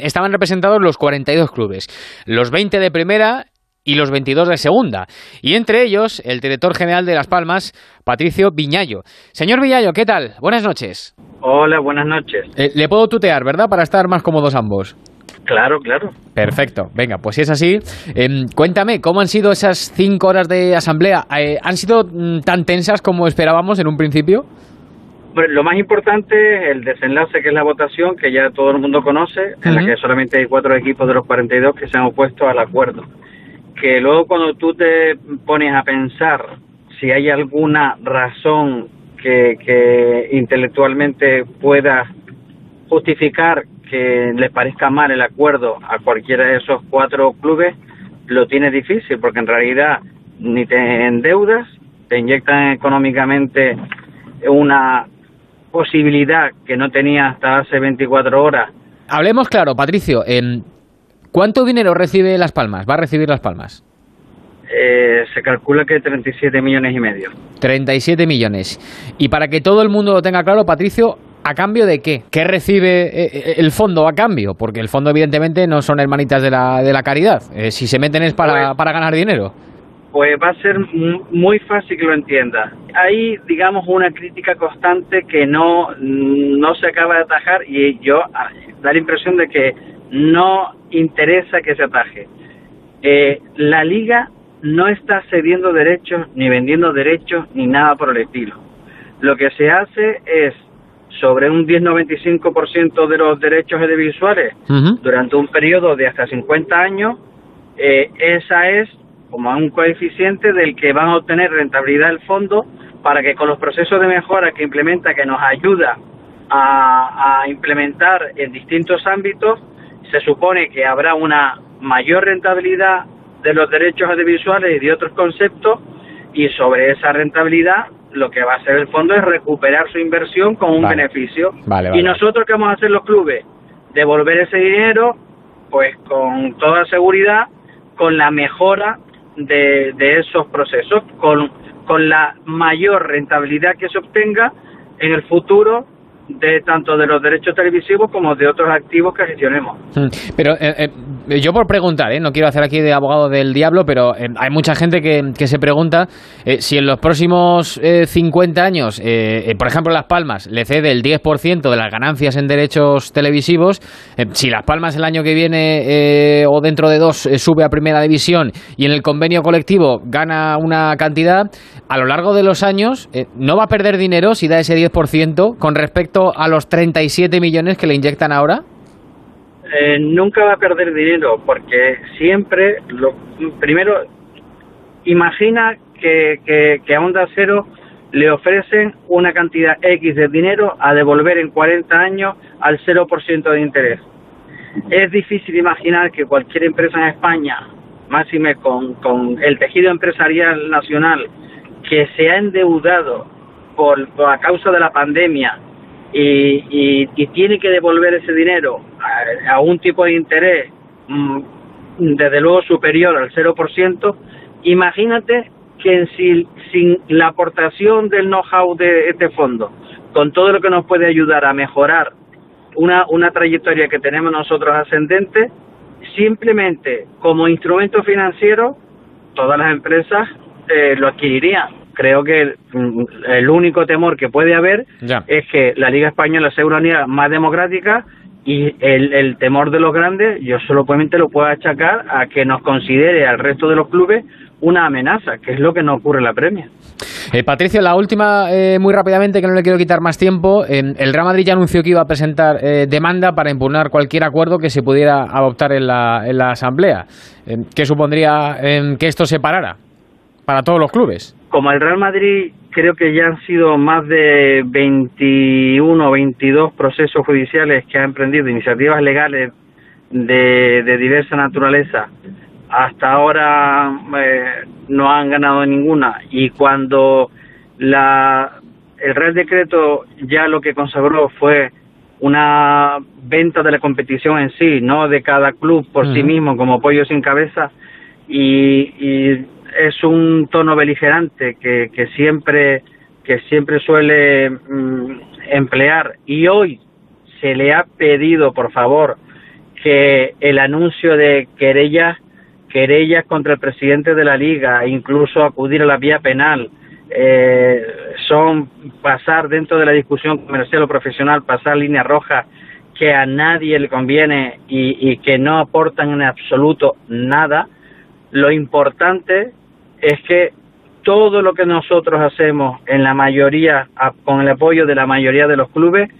estaban representados los 42 clubes, los 20 de primera y los 22 de segunda. Y entre ellos, el director general de Las Palmas, Patricio Viñallo. Señor Viñallo, ¿qué tal? Buenas noches. Hola, buenas noches. Eh, le puedo tutear, ¿verdad? Para estar más cómodos ambos. Claro, claro. Perfecto. Venga, pues si es así, em, cuéntame, ¿cómo han sido esas cinco horas de asamblea? Eh, ¿Han sido mm, tan tensas como esperábamos en un principio? Lo más importante es el desenlace, que es la votación, que ya todo el mundo conoce, en la que solamente hay cuatro equipos de los 42 que se han opuesto al acuerdo. Que luego cuando tú te pones a pensar si hay alguna razón que, que intelectualmente pueda justificar que les parezca mal el acuerdo a cualquiera de esos cuatro clubes, lo tiene difícil porque en realidad ni te endeudas, te inyectan económicamente una posibilidad que no tenía hasta hace 24 horas. Hablemos claro, Patricio. en ¿Cuánto dinero recibe Las Palmas? ¿Va a recibir Las Palmas? Eh, se calcula que 37 millones y medio. 37 millones. Y para que todo el mundo lo tenga claro, Patricio, ¿a cambio de qué? ¿Qué recibe eh, eh, el fondo a cambio? Porque el fondo, evidentemente, no son hermanitas de la, de la caridad. si se meten es para, pues- para ganar dinero. Pues va a ser muy fácil que lo entienda. Hay, digamos, una crítica constante que no, no se acaba de atajar y yo ah, da la impresión de que no interesa que se ataje. Eh, la liga no está cediendo derechos, ni vendiendo derechos, ni nada por el estilo. Lo que se hace es sobre un 10-95% de los derechos audiovisuales durante un periodo de hasta 50 años, eh, esa es como un coeficiente del que van a obtener rentabilidad el fondo para que con los procesos de mejora que implementa, que nos ayuda a implementar en distintos ámbitos, se supone que habrá una mayor rentabilidad de los derechos audiovisuales y de otros conceptos y sobre esa rentabilidad lo que va a hacer el fondo es recuperar su inversión con un beneficio. y nosotros qué vamos a hacer los clubes? Devolver ese dinero pues con toda seguridad con la mejora de, de esos procesos, con, con la mayor rentabilidad que se obtenga en el futuro de tanto de los derechos televisivos como de otros activos que gestionemos. Hmm. Pero eh, eh, yo por preguntar, ¿eh? no quiero hacer aquí de abogado del diablo, pero hay mucha gente que, se pregunta si en los próximos 50 años, por ejemplo Las Palmas, le cede el 10% de las ganancias en derechos televisivos, si Las Palmas el año que viene o dentro de dos sube a primera división y en el convenio colectivo gana una cantidad, a lo largo de los años no va a perder dinero si da ese 10% con respecto a los 37 millones que le inyectan ahora? Eh, nunca va a perder dinero porque siempre, lo, primero, imagina que, que, a Onda Cero le ofrecen una cantidad X de dinero a devolver en 40 años al 0% de interés. Es difícil imaginar que cualquier empresa en España, máxime con, con el tejido empresarial nacional, que se ha endeudado por, por a causa de la pandemia y, y, tiene que devolver ese dinero a, un tipo de interés mm, desde luego superior al 0%, imagínate que sin, sin la aportación del know-how de este fondo, con todo lo que nos puede ayudar a mejorar una, trayectoria que tenemos nosotros ascendente, simplemente como instrumento financiero, todas las empresas eh, lo adquirirían creo que el, único temor que puede haber es que la Liga Española sea una liga más democrática y el, el temor de los grandes yo solamente lo puedo achacar a que nos considere al resto de los clubes una amenaza, que es lo que no ocurre en la Premier. Eh, Patricio, la última, eh, muy rápidamente, que no le quiero quitar más tiempo. el Real Madrid ya anunció que iba a presentar eh, demanda para impugnar cualquier acuerdo que se pudiera adoptar en la, en la Asamblea. ¿Qué supondría que esto se parara para todos los clubes? Como el Real Madrid creo que ya han sido más de 21 o 22 procesos judiciales que ha emprendido, iniciativas legales de, de diversa naturaleza, hasta ahora eh, no han ganado ninguna. Y cuando la, el Real Decreto ya lo que consagró fue una venta de la competición en sí, no de cada club por sí mismo como pollo sin cabeza y, y es un tono beligerante que, que siempre que siempre suele mm, emplear y hoy se le ha pedido por favor que el anuncio de querellas querellas contra el presidente de la liga, incluso acudir a la vía penal, eh, son pasar dentro de la discusión comercial o profesional, pasar líneas rojas que a nadie le conviene y, y que no aportan en absoluto nada. Lo importante es que todo lo que nosotros hacemos en la mayoría, con el apoyo de la mayoría de los clubes,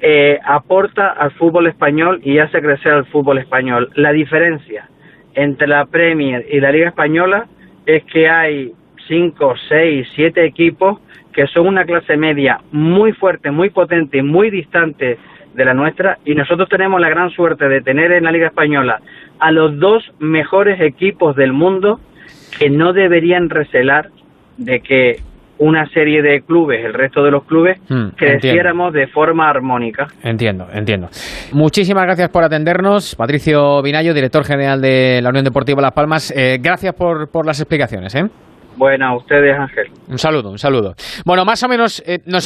eh, aporta al fútbol español y hace crecer al fútbol español. La diferencia entre la Premier y la Liga Española es que hay cinco, seis, siete equipos que son una clase media muy fuerte, muy potente, muy distante de la nuestra y nosotros tenemos la gran suerte de tener en la Liga Española a los dos mejores equipos del mundo que no deberían recelar de que una serie de clubes, el resto de los clubes, hmm, creciéramos de forma armónica. Entiendo, entiendo. Muchísimas gracias por atendernos. Patricio Vinayo, director general de la Unión Deportiva Las Palmas. Eh, gracias por, por las explicaciones. ¿eh? Bueno, a ustedes, Ángel. Un saludo, un saludo. Bueno, más o menos eh, nos